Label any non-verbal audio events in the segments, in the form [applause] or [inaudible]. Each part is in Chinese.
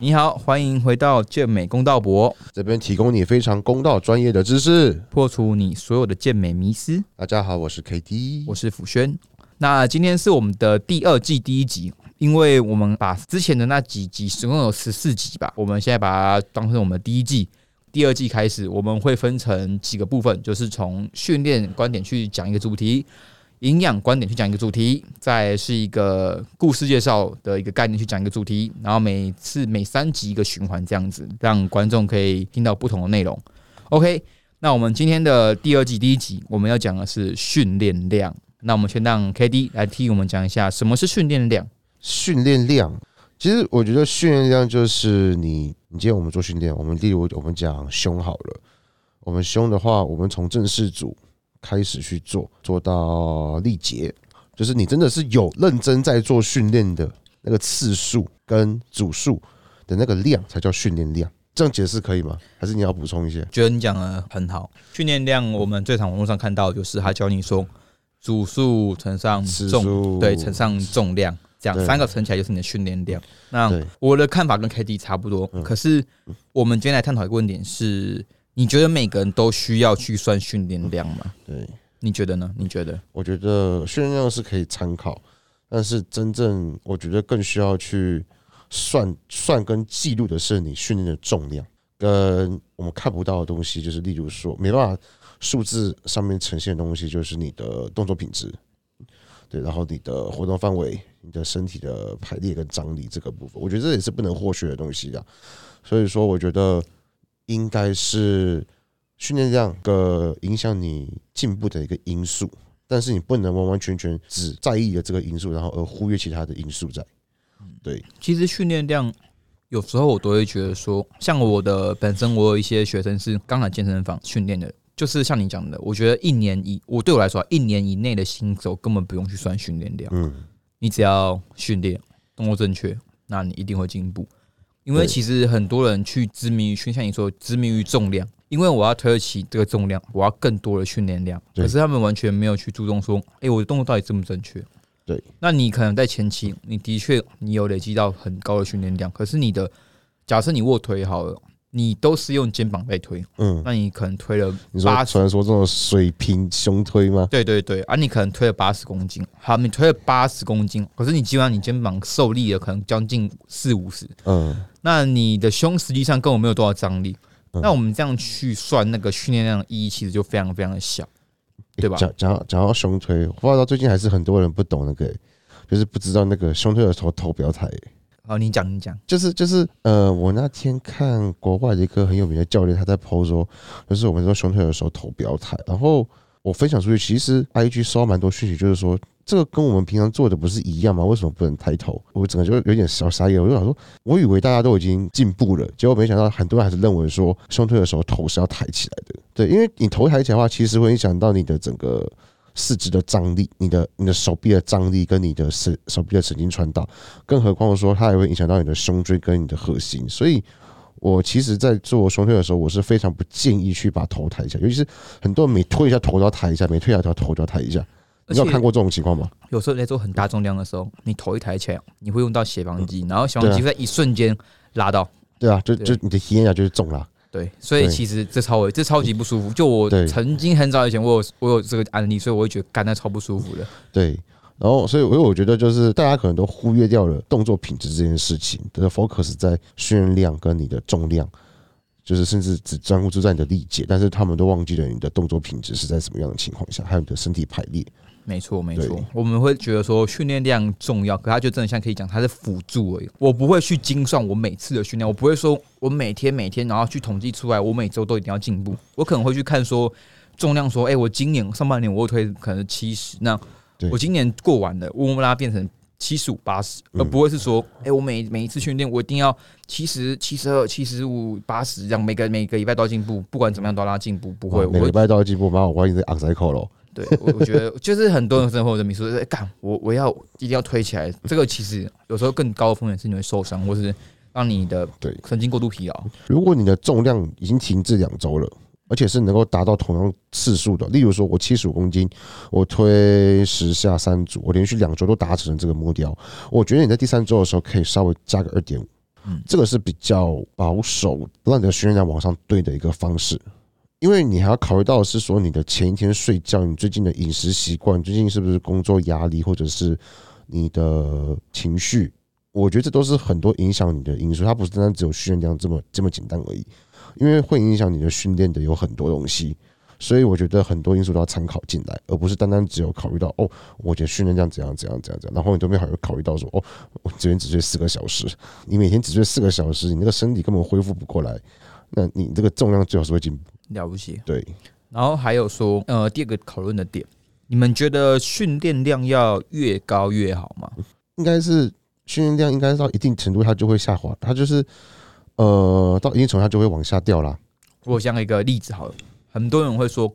你好，欢迎回到健美公道博，这边提供你非常公道专业的知识。破除你所有的健美迷思。大家好，我是 KD，我是辅轩。那今天是我们的第二季第一集，因为我们把之前的那几集，总共有十四集吧，我们现在把它当成我们的第一季。第二季开始，我们会分成几个部分，就是从训练观点去讲一个主题。营养观点去讲一个主题，再是一个故事介绍的一个概念去讲一个主题，然后每次每三集一个循环这样子，让观众可以听到不同的内容。OK，那我们今天的第二季第一集我们要讲的是训练量。那我们先让 KD 来替我们讲一下什么是训练量。训练量，其实我觉得训练量就是你，你今天我们做训练，我们例如我们讲胸好了，我们胸的话，我们从正式组。开始去做，做到力竭，就是你真的是有认真在做训练的那个次数跟组数的那个量，才叫训练量。这样解释可以吗？还是你要补充一些？觉得你讲的很好。训练量，我们最常网络上看到就是他教你说组数乘上重，对，乘上重量，这样三个乘起来就是你的训练量。那我的看法跟 K D 差不多，可是我们今天来探讨一个问题是。你觉得每个人都需要去算训练量吗？对，你觉得呢？你觉得？我觉得训练量是可以参考，但是真正我觉得更需要去算算跟记录的是你训练的重量，跟我们看不到的东西，就是例如说没办法数字上面呈现的东西，就是你的动作品质，对，然后你的活动范围、你的身体的排列跟张力这个部分，我觉得这也是不能或缺的东西啊。所以说，我觉得。应该是训练量个影响你进步的一个因素，但是你不能完完全全只在意了这个因素，然后而忽略其他的因素在。对，其实训练量有时候我都会觉得说，像我的本身，我有一些学生是刚来健身房训练的，就是像你讲的，我觉得一年以我对我来说，一年以内的新手根本不用去算训练量，嗯，你只要训练动作正确，那你一定会进步。因为其实很多人去执迷于训，像你说执迷于重量，因为我要推得起这个重量，我要更多的训练量。可是他们完全没有去注重说，哎，我的动作到底正不正确？对。那你可能在前期，你的确你有累积到很高的训练量，可是你的假设你卧推好了。你都是用肩膀在推，嗯，那你可能推了八，传说中的水平胸推吗？对对对，啊你可能推了八十公斤，好，你推了八十公斤，可是你基本上你肩膀受力了可能将近四五十，嗯，那你的胸实际上根本没有多少张力，那我们这样去算那个训练量意义其实就非常非常的小，对吧？讲讲讲到胸推，我不知道最近还是很多人不懂那个，就是不知道那个胸推的时候头不要抬。哦，你讲，你讲，就是就是，呃，我那天看国外的一个很有名的教练，他在 PO 说，就是我们说胸推的时候头不要抬。然后我分享出去，其实 IG 收到蛮多讯息，就是说这个跟我们平常做的不是一样吗？为什么不能抬头？我整个就有点小傻眼，我就想说，我以为大家都已经进步了，结果没想到很多人还是认为说胸推的时候头是要抬起来的。对，因为你头抬起来的话，其实会影响到你的整个。四肢的张力，你的你的手臂的张力跟你的手手臂的神经传导，更何况说它也会影响到你的胸椎跟你的核心。所以，我其实，在做胸推的时候，我是非常不建议去把头抬起来，尤其是很多人每推一下头都要抬一下，每推一下头都要抬一下。你有看过这种情况吗？有时候在做很大重量的时候，你头一抬起来，你会用到斜方肌，然后斜方肌在一瞬间拉到。对啊，就就你的体验下就是重了。对，所以其实这超这超级不舒服。就我曾经很早以前，我有我有这个案例，所以我会觉得干那超不舒服的。对，然后所以，所以我觉得就是大家可能都忽略掉了动作品质这件事情，的 focus 在训练量跟你的重量，就是甚至只专注在你的力竭，但是他们都忘记了你的动作品质是在什么样的情况下，还有你的身体排列。没错，没错，我们会觉得说训练量重要，可它就真的像可以讲，它是辅助而已。我不会去精算我每次的训练，我不会说我每天每天然后去统计出来，我每周都一定要进步。我可能会去看说重量，说哎，我今年上半年我推可能七十，那我今年过完了，我拉变成七十五、八十，而不会是说哎，我每每一次训练我一定要七十七十二、七十五、八十这样，每个每个礼拜都要进步，不管怎么样都要拉进步，不会每个礼拜都要进步，蛮好，欢迎在 on cycle 咯。对，我我觉得就是很多人生活的迷思，哎，干我我要一定要推起来，这个其实有时候更高的风险是你会受伤，或是让你的对神经过度疲劳。如果你的重量已经停滞两周了，而且是能够达到同样次数的，例如说我七十五公斤，我推十下三组，我连续两周都达成了这个目标，我觉得你在第三周的时候可以稍微加个二点五，嗯这个是比较保守，让你的训练量往上堆的一个方式。因为你还要考虑到是说你的前一天睡觉，你最近的饮食习惯，最近是不是工作压力，或者是你的情绪，我觉得这都是很多影响你的因素，它不是单单只有训练量这么这么简单而已，因为会影响你的训练的有很多东西，所以我觉得很多因素都要参考进来，而不是单单只有考虑到哦，我觉得训练量怎样怎样怎样怎样，然后你都没有还有考虑到说哦，我这边只睡四个小时，你每天只睡四个小时，你那个身体根本恢复不过来，那你这个重量最好是会进步，了不起。对。然后还有说，呃，第二个讨论的点，你们觉得训练量要越高越好吗？应该是训练量应该到一定程度它就会下滑，它就是呃到一定程度它就会往下掉啦。我讲一个例子好了，很多人会说，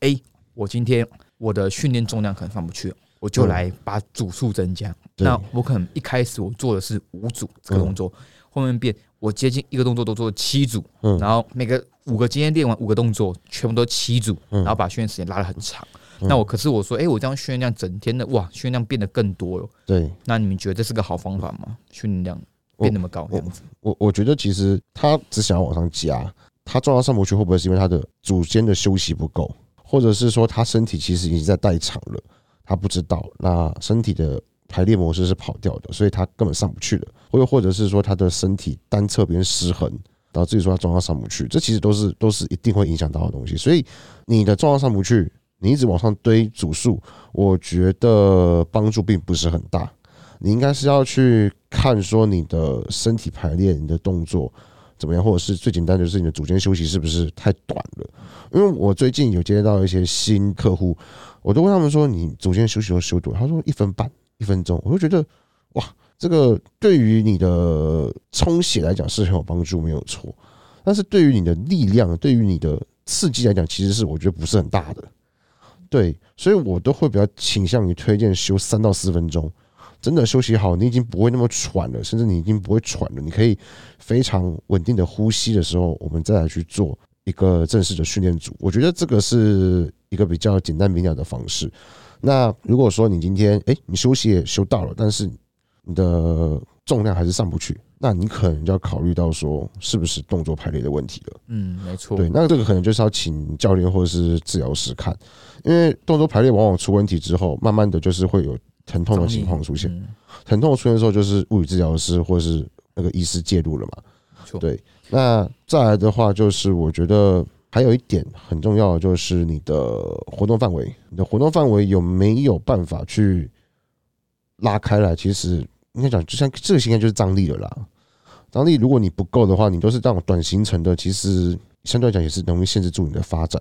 哎、我今天我的训练重量可能上不去了，我就嗯来把组数增加。对那我可能一开始我做的是五组这个动作，后面变我接近一个动作都做七组，嗯然后每个五个今天练完五个动作，全部都七组，嗯然后把训练时间拉得很长。嗯那我可是我说，哎、我这样训练量整天的哇，训练量变得更多了。对那你们觉得这是个好方法吗？训练量变那么高这样子？我我觉得其实他只想要往上加，他撞到上不去，会不会是因为他的组间的休息不够，或者是说他身体其实已经在代偿了，他不知道，那身体的排列模式是跑掉的，所以他根本上不去了，或又或者是说他的身体单侧边失衡。导致说他重量上不去，这其实都是都是一定会影响到的东西。所以你的重量上不去，你一直往上堆组数，我觉得帮助并不是很大。你应该是要去看说你的身体排列、你的动作怎么样，或者是最简单就是你的组间休息是不是太短了？因为我最近有接到一些新客户，我都问他们说你组间休息都休多？他说一分半、一分钟，我就觉得哇，这个对于你的充血来讲是很有帮助，没有错。但是对于你的力量、对于你的刺激来讲，其实是我觉得不是很大的。对，所以我都会比较倾向于推荐休三到四分钟。真的休息好，你已经不会那么喘了，甚至你已经不会喘了，你可以非常稳定的呼吸的时候，我们再来去做一个正式的训练组。我觉得这个是一个比较简单明了的方式。那如果说你今天哎、诶你休息也休到了，但是你的重量还是上不去，那你可能就要考虑到说是不是动作排列的问题了。嗯，没错。对，那这个可能就是要请教练或者是治疗师看，因为动作排列往往出问题之后，慢慢的就是会有疼痛的情况出现。嗯疼痛出现的时候，就是物理治疗师或者是那个医师介入了嘛。对，那再来的话，就是我觉得还有一点很重要的，就是你的活动范围，你的活动范围有没有办法去拉开来？其实应该讲，就像这个应该就是张力了啦。张力如果你不够的话，你都是这种短行程的，其实相对来讲也是容易限制住你的发展。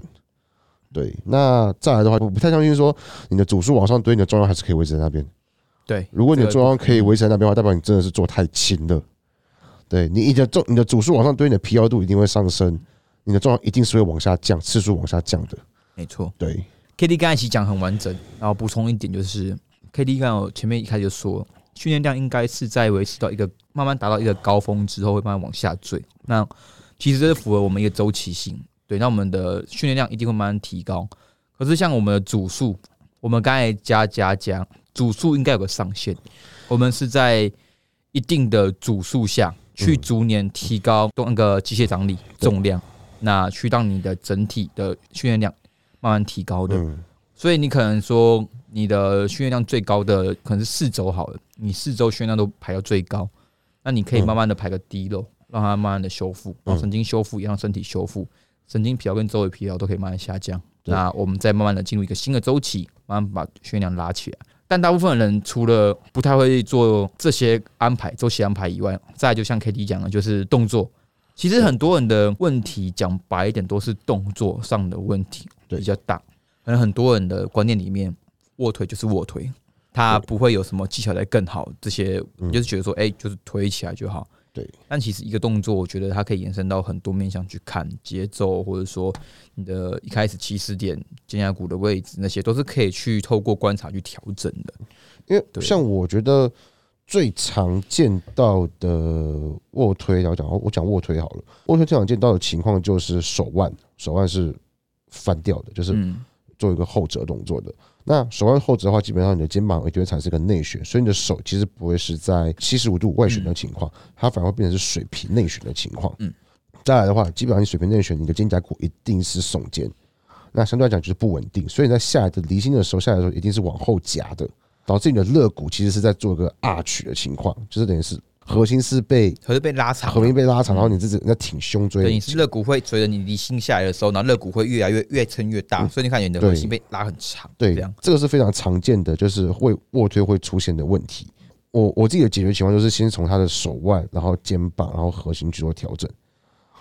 对，那再来的话，我不太相信说你的组数往上堆，你的重量还是可以维持在那边。对，如果你的重量可以维持在那边的话，代表你真的是做太轻了。对你，你的重你的组数往上堆，你的疲劳度一定会上升，你的重量一定是会往下降，次数往下降的。没错。对，K D 刚才其实讲很完整，然后补充一点就是，K D 刚才我前面一开始就说，训练量应该是在维持到一个慢慢达到一个高峰之后，会慢慢往下坠。那其实这是符合我们一个周期性，对，那我们的训练量一定会慢慢提高。可是像我们的组数，我们刚才加加加，组数应该有个上限，我们是在一定的组数下去逐年提高那个机械张力、重量，那去让你的整体的训练量慢慢提高的。嗯，所以你可能说你的训练量最高的可能是四周好了，你四周训练量都排到最高，那你可以慢慢的排个低漏，让它慢慢的修复，让神经修复也让身体修复，神经疲劳跟周围疲劳都可以慢慢下降。那我们再慢慢的进入一个新的周期，慢慢把训练量拉起来。但大部分人除了不太会做这些安排、周期安排以外，再就像 K D 讲的，就是动作。其实很多人的问题讲白一点，都是动作上的问题比较大。可能很多人的观念里面，卧推就是卧推，他不会有什么技巧来更好，这些嗯就是觉得说，哎、就是推起来就好。对，但其实一个动作，我觉得它可以延伸到很多面向去看节奏，或者说你的一开始起始点、肩胛骨的位置，那些都是可以去透过观察去调整的。因为像我觉得最常见到的卧推，然后讲我讲卧推好了，卧推最常见到的情况就是手腕，手腕是翻掉的，就是嗯，做一个后折动作的。那手腕后折的话，基本上你的肩膀也就会产生一个内旋，所以你的手其实不会是在七十五度外旋的情况，它反而会变成是水平内旋的情况。嗯，再来的话，基本上你水平内旋，你的肩胛骨一定是耸肩，那相对来讲就是不稳定，所以你在下来的离心的时候，下来的时候一定是往后夹的，导致你的肋骨其实是在做一个 arch 的情况，就是等于是核心是被核心被拉长，核心被拉长，然后你自己在挺胸椎对，你是肋骨会随着你离心下来的时候，然后肋骨会越来越越撑越大，所以你看你的核心被拉很长，对这样，这个是非常常见的，就是会卧推会出现的问题。我我自己的解决情况就是先从他的手腕，然后肩膀，然后核心去做调整，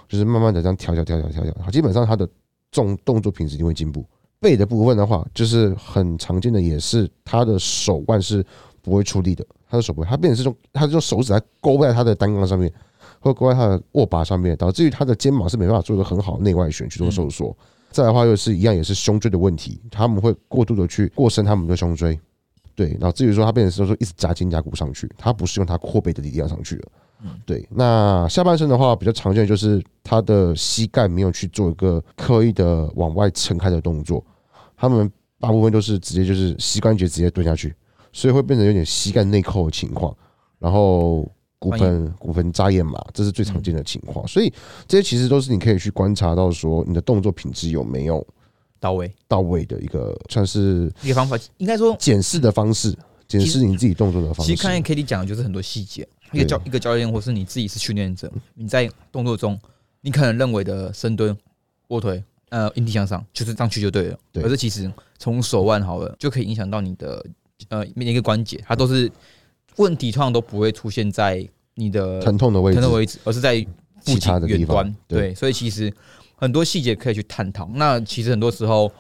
就是慢慢的这样调调调调调调，基本上他的重动作品质一定会进步。背的部分的话，就是很常见的，也是他的手腕是不会出力的，他的手不会，他变成是用他是用手指来勾在他的单杠上面，或勾在他的握把上面，导致于他的肩膀是没办法做一个很好的内外旋去做收缩。再来的话，又是一样，也是胸椎的问题，他们会过度的去过伸他们的胸椎，对，然后至于说他变成是说一直夹肩胛骨上去，他不是用他阔背的力量上去了。对，那下半身的话比较常见的就是他的膝盖没有去做一个刻意的往外撑开的动作，他们大部分都是直接就是膝关节直接蹲下去，所以会变成有点膝盖内扣的情况，然后骨盆骨盆扎眼嘛，这是最常见的情况。所以这些其实都是你可以去观察到说你的动作品质有没有到位到位的一个算是一个方法，应该说检视的方式，检视你自己动作的方式。其实看见 K D 讲的就是很多细节，一个教一个教练或是你自己是训练者，你在动作中，你可能认为的深蹲、卧推、呃引体向上就是上去就对了，对可是其实从手腕好了就可以影响到你的呃每一个关节，它都是问题，通常都不会出现在你的疼痛的位置疼，痛位置，而是在附其他的地方近远端。对对，所以其实很多细节可以去探讨。那其实很多时候，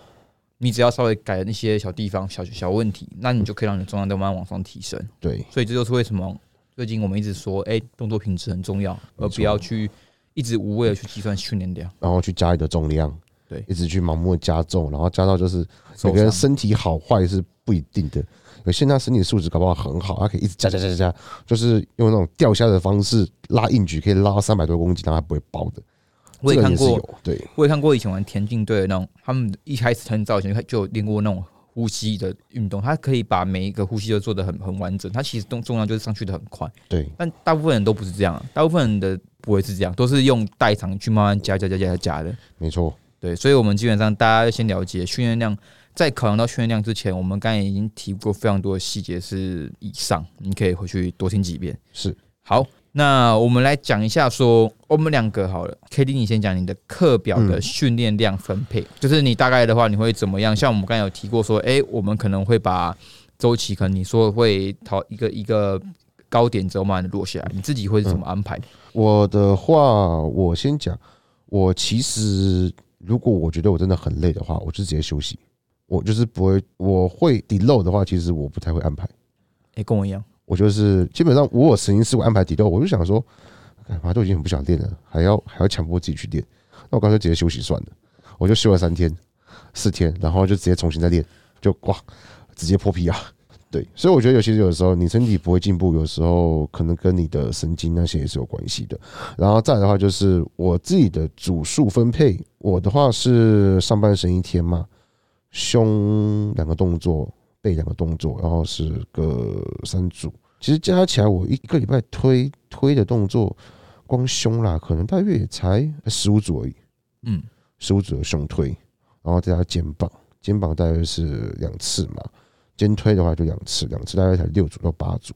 你只要稍微改那些小地方、小小问题，那你就可以让你的重量慢慢往上提升。对所以这就是为什么最近我们一直说，哎、动作品质很重要，而不要去一直无谓的去计算训练量。然后去加你的重量，对一直去盲目地加重，然后加到就是受每个人身体好坏是不一定的。有些人他身体素质搞不好很好，他可以一直加加加加加，就是用那种钓虾的方式拉硬举，可以拉到三百多公斤，让他不会爆的。我也看过，对我也看过以前玩田径队的那种，他们一开始很早以前就有练过那种呼吸的运动，他可以把每一个呼吸都做得很很完整，他其实动重量就是上去的很快。对但大部分人都不是这样啊，大部分人的不会是这样，都是用代偿去慢慢加加加加加加的。没错，对，所以我们基本上大家要先了解训练量，在考量到训练量之前，我们刚才已经提过非常多的细节是以上，你可以回去多听几遍。是好，那我们来讲一下说，我们两个好了，K D 你先讲你的课表的训练量分配，就是你大概的话你会怎么样？像我们刚才有提过说，诶，我们可能会把周期，可能你说会讨一个一个高点之后慢慢的落下来，你自己会是怎么安排？我的话，我先讲，我其实如果我觉得我真的很累的话，我就直接休息，我就是不会，我会 deload 的话，其实我不太会安排。诶，跟我一样，我就是基本上我有曾经试过安排 deload，我就想说，干嘛都已经很不想练了，还要还要强迫自己去练，那我干脆直接休息算了，我就休了三天、四天，然后就直接重新再练，就哇，直接破皮啊！对，所以我觉得有其实有的时候你身体不会进步，有时候可能跟你的神经那些也是有关系的。然后再的话就是我自己的组数分配，我的话是上半身一天嘛，胸两个动作，背两个动作，然后是个三组。其实加起来我一个礼拜推推的动作，光胸啦，可能大约也才十五组而已，嗯，十五组的胸推，然后再加肩膀，肩膀大约是两次嘛，肩推的话就两次，两次大概才六组到八组。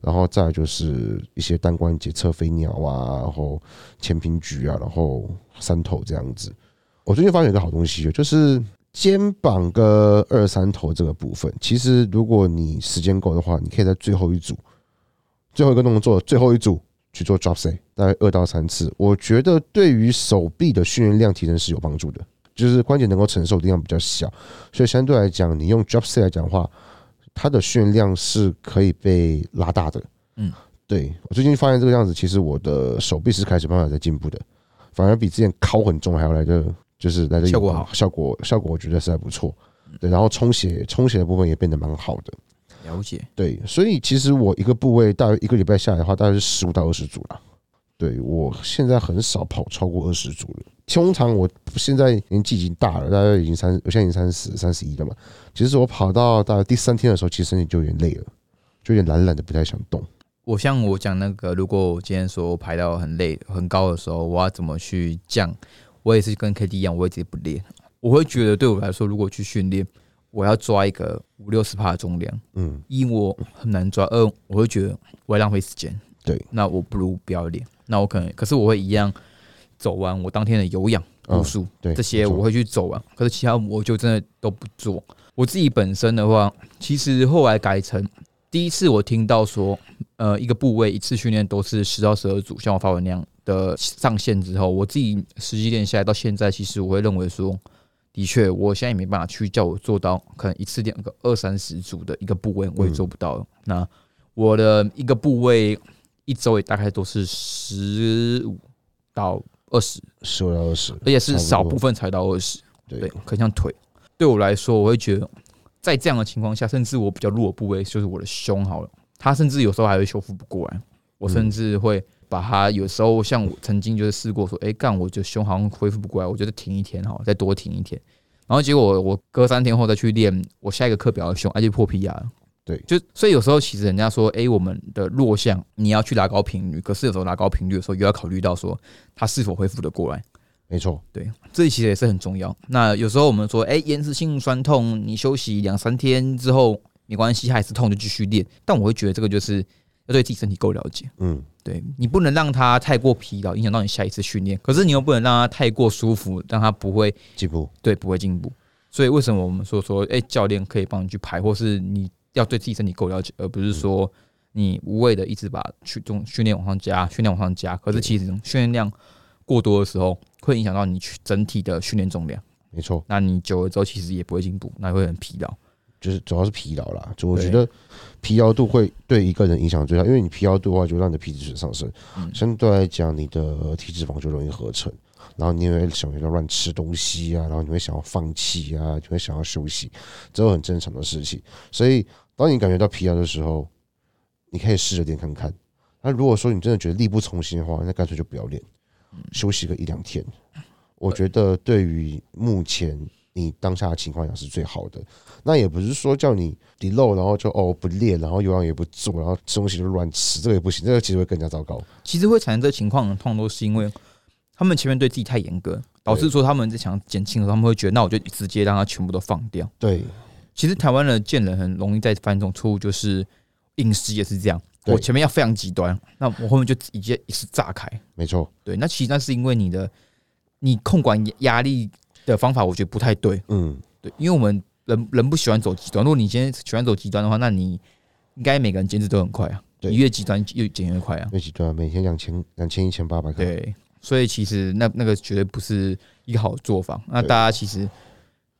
然后再就是一些单关节侧飞鸟啊，然后前平举啊，然后三头这样子。我最近发现一个好东西，就是肩膀跟二三头这个部分，其实如果你时间够的话，你可以在最后一组，最后一个动作最后一组去做 drop set，大概二到三次。我觉得对于手臂的训练量提升是有帮助的，就是关节能够承受的地方比较小，所以相对来讲，你用 drop set 来讲的话，它的训练量是可以被拉大的。嗯，对我最近发现这个样子，其实我的手臂是开始慢慢在进步的，反而比之前敲很重还要来的，就是来的效果好效果效果我觉得是还不错。对，然后充血充血的部分也变得蛮好的。了解。对，所以其实我一个部位大约一个礼拜下来的话，大概是十五到二十组啦。对我现在很少跑超过二十组了。通常我现在年纪已经大了，大概已经三，我现在已经三十、三十一了嘛。其实我跑到大概第三天的时候，其实身体就有点累了，就有点懒懒的，不太想动。我像我讲那个，如果我今天说我排到很累、很高的时候，我要怎么去降？我也是跟 K D 一样，我也直接不练。我会觉得对我来说，如果去训练，我要抓一个五六十帕的重量，嗯，一我很难抓，二我会觉得我会浪费时间。对，那我不如不要练。那我可能，可是我会一样走完我当天的有氧步数，对，这些我会去走完。可是其他我就真的都不做。我自己本身的话，其实后来改成第一次我听到说，呃，一个部位一次训练都是十到十二组，像我发文那样的上限之后，我自己实际练下来到现在，其实我会认为说，的确，我现在也没办法去叫我做到可能一次练个二三十组的一个部位，我也做不到。那我的一个部位。一周也大概都是十五到二十，十五到二十，而且是少部分才到二十。对，可像腿，对我来说，我会觉得在这样的情况下，甚至我比较弱的部位就是我的胸好了，它甚至有时候还会修复不过来。我甚至会把它有时候像我曾经就是试过说，哎，干，我就胸好像恢复不过来，我觉得停一天哈，再多停一天，然后结果我隔三天后再去练，我下一个课表的胸而且破皮了。对，就所以有时候其实人家说，哎，我们的弱项你要去拉高频率，可是有时候拉高频率的时候，又要考虑到说它是否恢复的过来。没错，对，这其实也是很重要。那有时候我们说，哎，延迟性酸痛，你休息两三天之后没关系，还是痛就继续练。但我会觉得这个就是要对自己身体够了解。嗯，对你不能让它太过疲劳，影响到你下一次训练。可是你又不能让它太过舒服，让它不会进步。对，不会进步。所以为什么我们说说，哎，教练可以帮你去排，或是你。要对自己身体够了解，而不是说你无谓的一直把去重训练往上加，训练往上加。可是其实训练量过多的时候，会影响到你去整体的训练重量。没错，那你久了之后其实也不会进步，那会很疲劳。就是主要是疲劳啦，就我觉得疲劳度会对一个人影响最大，因为你疲劳度的话，就让你的皮质醇上升，相对来讲，你的体脂肪就容易合成。然后你会想要乱吃东西啊，然后你会想要放弃啊，你会想要休息，这都很正常的事情。所以，当你感觉到疲劳的时候，你可以试着练看看。那如果说你真的觉得力不从心的话，那干脆就不要练，休息个一两天。我觉得对于目前你当下的情况下是最好的。那也不是说叫你抵漏，然后就哦不练，然后有氧也不做，然后吃东西就乱吃，这个也不行，这个其实会更加糟糕。其实会产生这情况，通常都是因为。他们前面对自己太严格，导致说他们在想减轻的时候，他们会觉得那我就直接让他全部都放掉。对，其实台湾的健人很容易在犯这种错误，就是饮食也是这样。我前面要非常极端，那我后面就直接一次炸开。没错，对，那其实那是因为你的你控管压力的方法，我觉得不太对。嗯，对，因为我们人人不喜欢走极端。如果你今天喜欢走极端的话，那你应该每个人减脂都很快啊。对，越极端越减越快啊。越极端每天两千两千一千八百克。对。所以其实那那个绝对不是一个好的做法。那大家其实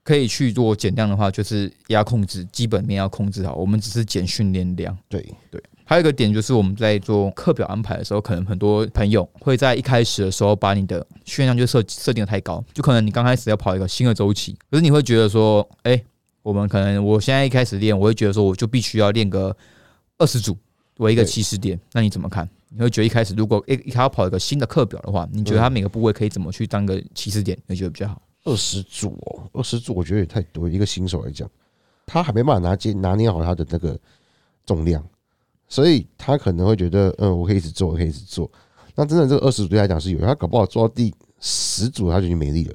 可以去做减量的话，就是压控制基本面要控制好。我们只是减训练量。对对。还有一个点就是我们在做课表安排的时候，可能很多朋友会在一开始的时候把你的训练量就设设定的太高。就可能你刚开始要跑一个新的周期，可是你会觉得说，哎，我们可能我现在一开始练，我会觉得说，我就必须要练个二十组为一个起始点。那你怎么看？你会觉得一开始如果一一开始跑一个新的课表的话，你觉得它每个部位可以怎么去当个起始点？你觉得比较好？二十组哦，二十组我觉得也太多。一个新手来讲，他还没办法拿接拿捏好他的那个重量，所以他可能会觉得，嗯，我可以一直做，我可以一直做。那真的这个二十组对他讲是有，他搞不好做到第十组他就已经没力了。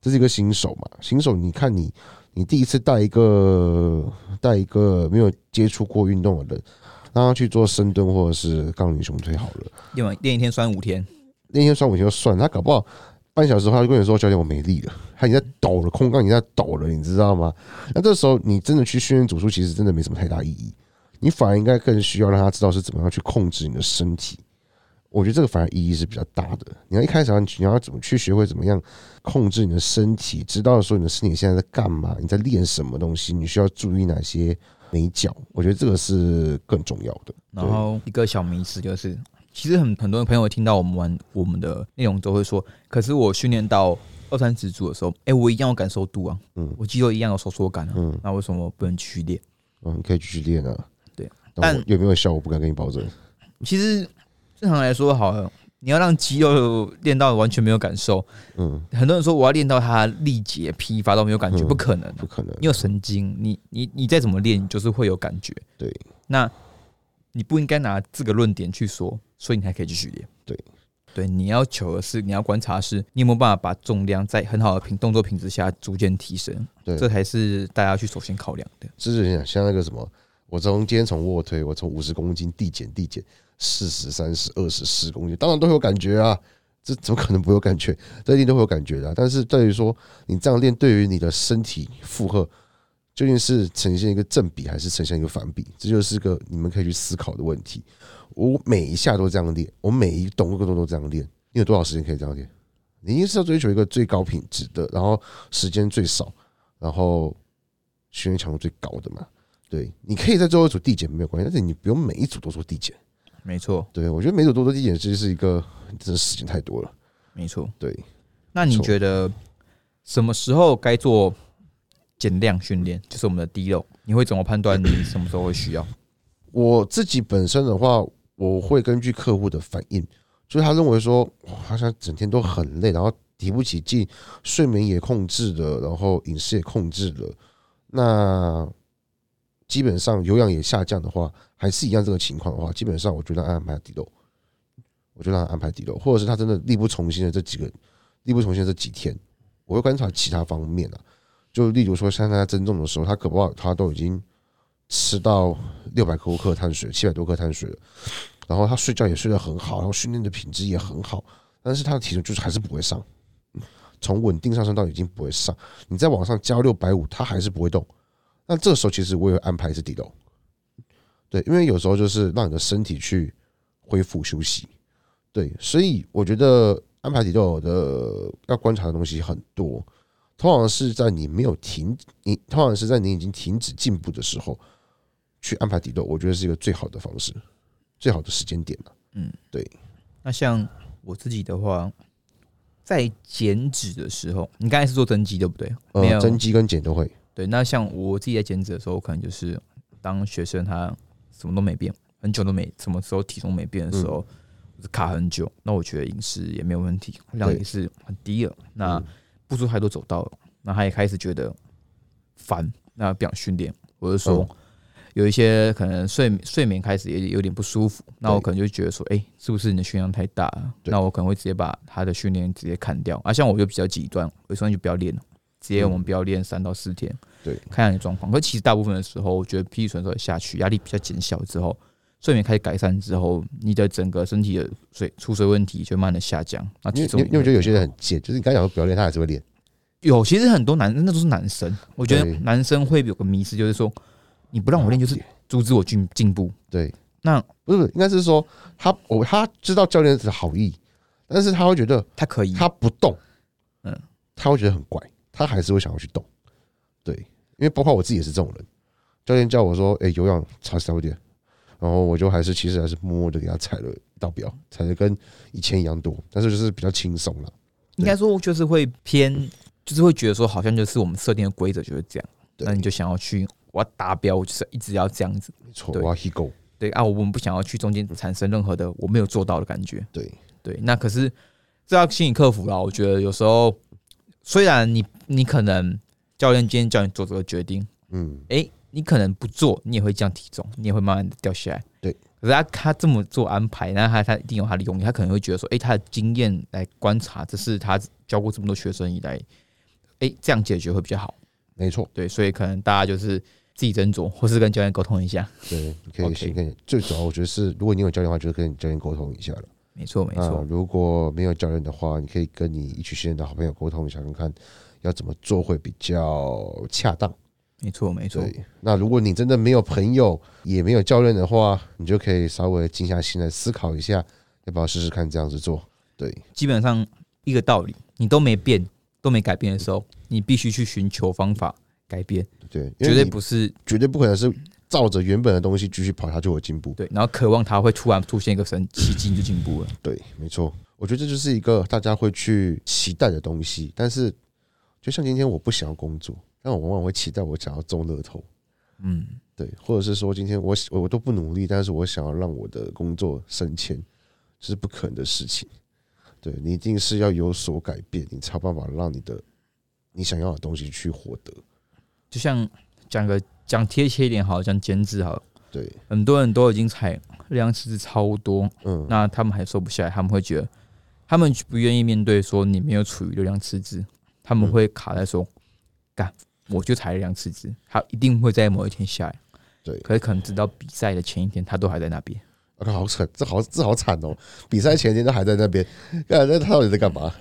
这是一个新手嘛？新手，你看你你第一次带一个带一个没有接触过运动的人。让他去做深蹲或者是杠铃胸推好了，练完练一天酸五天，练一天酸五天就算，他搞不好半小时后他就跟你说教练我没力了，他已经在抖了，空杠已经在抖了，你知道吗？那这时候你真的去训练组数，其实真的没什么太大意义，你反而应该更需要让他知道是怎么样去控制你的身体。我觉得这个反而意义是比较大的。你要一开始你你要怎么去学会怎么样控制你的身体，知道说你的身体现在在干嘛，你在练什么东西，你需要注意哪些。美角，我觉得这个是更重要的。然后一个小迷思就是，其实很很多朋友听到我们玩我们的内容都会说，可是我训练到二三十组的时候，哎，我一样有感受度啊，嗯，我肌肉一样有收缩感啊，嗯，那为什么不能继续练？嗯，可以继续练啊。对，但有没有效，我不敢跟你保证。其实正常来说，好，你要让肌肉练到完全没有感受。嗯，很多人说我要练到它力竭疲乏到没有感觉，嗯不可能。不可能你。有神经，你你你再怎么练，你就是会有感觉。对，那你不应该拿这个论点去说，所以你还可以继续练。对，对，你要求的是，你要观察的是，你有没有办法把重量在很好的平动作品质下逐渐提升，对，这才是大家去首先考量的。这就是讲像那个什么，我从今天从卧推，我从五十公斤递减递减，四十、三十、二十、十公斤，当然都有感觉啊。这怎么可能不有感觉？[laughs] 这一定都会有感觉的、但是在于说，你这样练对于你的身体负荷，究竟是呈现一个正比还是呈现一个反比？这就是个你们可以去思考的问题。我每一下都这样练，我每一动作都这样练，你有多少时间可以这样练？你一定是要追求一个最高品质的，然后时间最少，然后训练强度最高的嘛。对，你可以在最后一组递减没有关系，但是你不用每一组都做递减。没错，对我觉得每组都做递减，这是一个真的事情太多了。没错。对，那你觉得什么时候该做减量训练？就是我们的低肉，你会怎么判断你什么时候会需要？[coughs] 我自己本身的话，我会根据客户的反应，就是他认为说，哇，好像整天都很累，然后提不起劲，睡眠也控制了，然后饮食也控制了，那基本上有氧也下降的话，还是一样这个情况的话，基本上我就让他安排底漏，我就让他安排底漏，或者是他真的力不从心的这几个力不从心的这几天，我会观察其他方面啊，就例如说像他增重的时候，他可不他都已经吃到六百多克碳水，七百多克碳水了，然后他睡觉也睡得很好，然后训练的品质也很好，但是他的体重就是还是不会上，从稳定上升到已经不会上，你再往上加六百五，他还是不会动。那这时候其实我也会安排一次底漏，对，因为有时候就是让你的身体去恢复休息，对，所以我觉得安排底漏的要观察的东西很多，通常是在你没有停，你通常是在你已经停止进步的时候去安排底漏，我觉得是一个最好的方式，最好的时间点了。那像我自己的话，在减脂的时候，你刚才是做增肌对不对？呃，增肌跟减都会，对，那像我自己在减脂的时候，可能就是当学生他什么都没变，很久都没什么时候体重没变的时候，就是卡很久，那我觉得饮食也没有问题，量也是很低了，那嗯步数太多走到了，那他也开始觉得烦，那不想训练，我就说嗯有一些可能睡睡眠开始也有点不舒服，那我可能就觉得说，哎、是不是你的训练量太大了？那我可能会直接把他的训练直接砍掉。啊，像我就比较极端，我说你就不要练了，直接我们不要练三到四天，对看下你的状况。可其实大部分的时候，我觉得皮质醇稍微下去，压力比较减小之后，睡眠开始改善之后，你的整个身体的水出水问题就慢慢的下降。那体重因为因为我觉得有些人很贱，就是你刚讲说不要练，他还是会练。有，其实很多男那都是男生，我觉得男生会有个迷失，就是说你不让我练，就是阻止我进进步。对，那不是，应该是说他我他知道教练的好意，但是他会觉得他可以，他不动，嗯嗯，他会觉得很怪，他还是会想要去动。对，因为包括我自己也是这种人，教练叫我说，哎、有氧差少一点，然后我就还是其实还是默默的给他踩了一道表，踩的跟以前一样多，但是就是比较轻松了。应该说就是会偏，就是会觉得说好像就是我们设定的规则就是这样，那你就想要去我要达标，我就是一直要这样子。没错，我要 he go，对啊，我们不想要去中间产生任何的我没有做到的感觉。对对，那可是这要心理克服啦。我觉得有时候虽然你你可能教练今天叫你做这个决定，嗯，诶，你可能不做，你也会降体重，你也会慢慢的掉下来。对，可是他他这么做安排，那他他一定有他的用意，他可能会觉得说，诶，他的经验来观察，这是他教过这么多学生以来，诶，这样解决会比较好。没错，对，所以可能大家就是自己斟酌，或是跟教练沟通一下。对，你可以 OK 先跟最主要我觉得是，如果你有教练的话，就是跟你教练沟通一下了。没错，没那错，如果没有教练的话，你可以跟你一起训练的好朋友沟通一下，看看要怎么做会比较恰当。没错，没错。那如果你真的没有朋友，也没有教练的话，你就可以稍微静下心来思考一下，要不要试试看这样子做。对，基本上一个道理，你都没变，都没改变的时候，你必须去寻求方法改变，对，绝对不是绝对不可能是照着原本的东西继续跑，它就有进步。对，然后渴望它会突然出现一个神奇迹，就进步了。[laughs] 对，没错，我觉得这就是一个大家会去期待的东西。但是，就像今天我不想要工作，但我往往会期待我想要中乐透。嗯，对，或者是说今天我我我都不努力，但是我想要让我的工作升迁，这是不可能的事情。对你一定是要有所改变，你才有办法让你的你想要的东西去获得。就像讲个讲贴切一点好，讲减脂好了，对，很多人都已经踩量吃超多，嗯，那他们还瘦不下来，他们会觉得他们不愿意面对说你没有处于热量赤字，他们会卡在说，干我就踩热量赤字，他一定会在某一天下来。对可是可能直到比赛的前一天，他都还在那边。啊，好惨，这好这好惨哦！比赛前一天都还在那边，那那他到底在干嘛？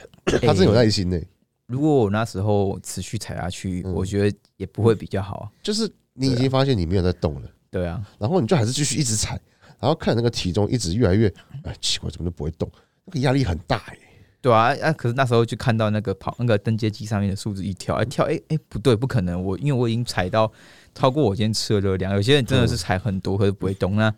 他真有耐心呢、如果我那时候持续踩下去，嗯我觉得也不会比较好啊。就是你已经发现你没有在动了，对啊，然后你就还是继续一直踩，然后看那个体重一直越来越，哎，奇怪，怎么都不会动，那个压力很大哎、对啊，啊！可是那时候就看到那个跑那个登阶机上面的数字一跳，哎跳，哎哎不对，不可能！我因为我已经踩到超过我今天吃的热量，有些人真的是踩很多，可是不会动，那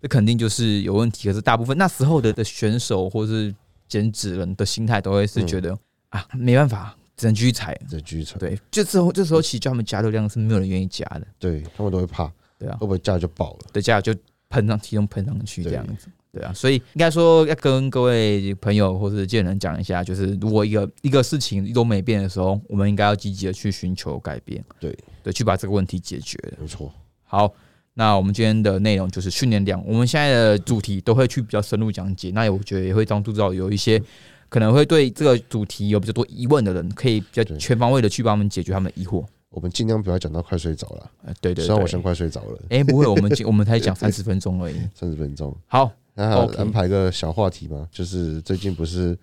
这肯定就是有问题。可是大部分那时候的的选手或是减脂人的心态都会是觉得、啊，没办法，只能继续踩。在剧场，对，就之后这时候其实叫他们加流量是没有人愿意加的，对他们都会怕，对啊。会，不会加就爆了？对，加了就喷上体重喷上去这样子。对。啊，所以应该说要跟各位朋友或是见人讲一下，就是如果一个一个事情都没变的时候，我们应该要积极的去寻求改变，对。对，去把这个问题解决。没错，好，那我们今天的内容就是训练量，我们现在的主题都会去比较深入讲解，那我觉得也会帮助到有一些可能会对这个主题有比较多疑问的人，可以比较全方位的去帮我们解决他们的疑惑。我们尽量不要讲到快睡着了，呃，对对对虽然我先，快睡着了，哎、不会，我们 [laughs] 我们才讲三十分钟而已。三十分钟，好，那安排个小话题嘛，就是最近不是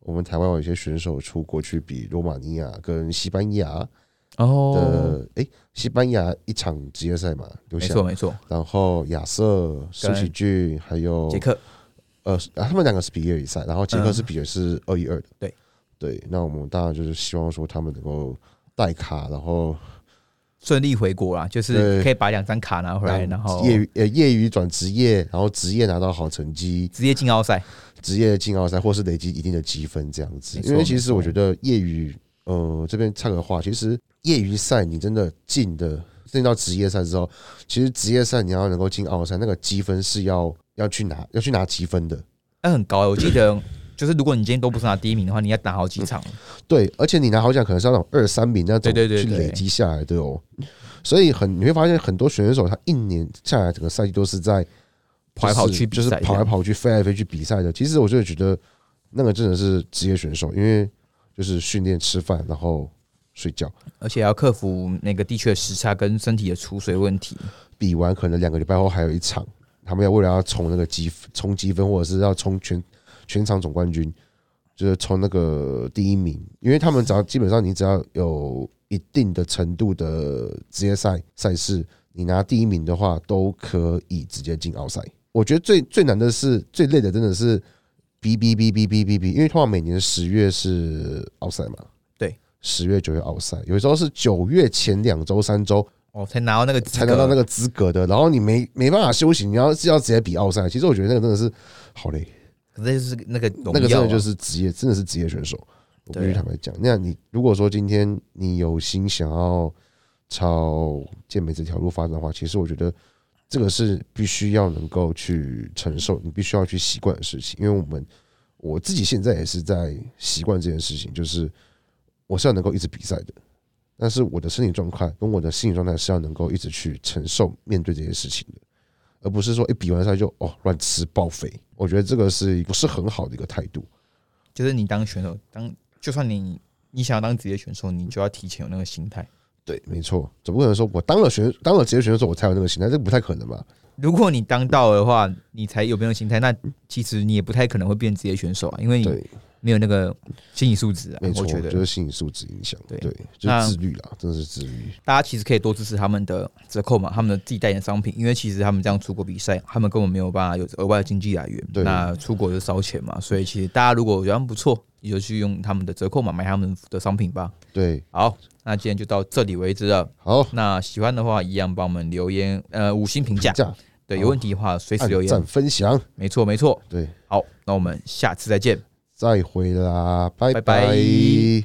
我们台湾有一些选手出国去比罗马尼亚跟西班牙哦，的，诶，西班牙一场职业赛嘛留下没错，没错，然后亚瑟、苏喜俊还有杰克。呃，啊他们两个是比一比赛，然后杰克嗯是比的是二一二的。对对，那我们当然就是希望说他们能够带卡，然后顺利回国啦，就是可以把两张卡拿回来，然后业余呃业余转职业，然后职业拿到好成绩，职业进奥赛。职业进奥赛或是累积一定的积分这样子。因为其实我觉得业余，呃，这边插个话，其实业余赛你真的进的进到职业赛之后，其实职业赛你要能够进奥赛，那个积分是要要去拿要去拿积分的。那很高、欸，我记得就是如果你今天都不是拿第一名的话，你要打好几场。对，而且你拿好奖可能是那种二三名那种对对对对去累积下来的哦。所以很你会发现很多选手他一年下来整个赛季都是在跑来跑去就是跑来跑去、飞来飞去比赛的。其实我就觉得那个真的是职业选手，因为就是训练、吃饭，然后睡觉，而且要克服那个地区的时差跟身体的储水问题。比完可能两个礼拜后还有一场，他们要为了要冲那个积冲积分，或者是要冲全全场总冠军，就是冲那个第一名，因为他们只要基本上你只要有一定的程度的职业赛赛事，你拿第一名的话，都可以直接进奥赛。我觉得最最难的是最累的，真的是 B B B B B B B，因为通常每年十月是奥赛嘛，对，十月九月奥赛，有时候是九月前两周三周哦，才拿到那个才拿到那个资格的，然后你没没办法休息，你要是要直接比奥赛，其实我觉得那个真的是好累，可是就是那个、啊，那个真的就是职业，真的是职业选手。我必须坦白讲，那你如果说今天你有心想要朝健美这条路发展的话，其实我觉得这个是必须要能够去承受，你必须要去习惯的事情。因为我们我自己现在也是在习惯这件事情，就是我是要能够一直比赛的，但是我的身体状况跟我的心理状态是要能够一直去承受面对这些事情的，而不是说一比完赛就哦乱吃暴肥。我觉得这个是不是很好的一个态度。就是你当选手，当就算你你想要当职业选手，你就要提前有那个心态。对，没错，总不可能说我当了选当了职业选手，我才有那个心态，这不太可能吧？如果你当到的话，你才有没有心态，那其实你也不太可能会变职业选手啊，因为你对，没有那个心理素质啊。没错，我觉得就是心理素质影响，对对，就是自律啦，真的是自律。大家其实可以多支持他们的折扣嘛，他们的自己代言商品，因为其实他们这样出国比赛，他们根本没有办法有额外的经济来源。对那出国就烧钱嘛，所以其实大家如果觉得不错，你就去用他们的折扣嘛买他们的商品吧。对，好，那今天就到这里为止了。好，那喜欢的话，一样帮我们留言，呃，五星评价。对，有问题的话随时留言。分享，没错，没错。对，好，那我们下次再见。再会啦，拜拜。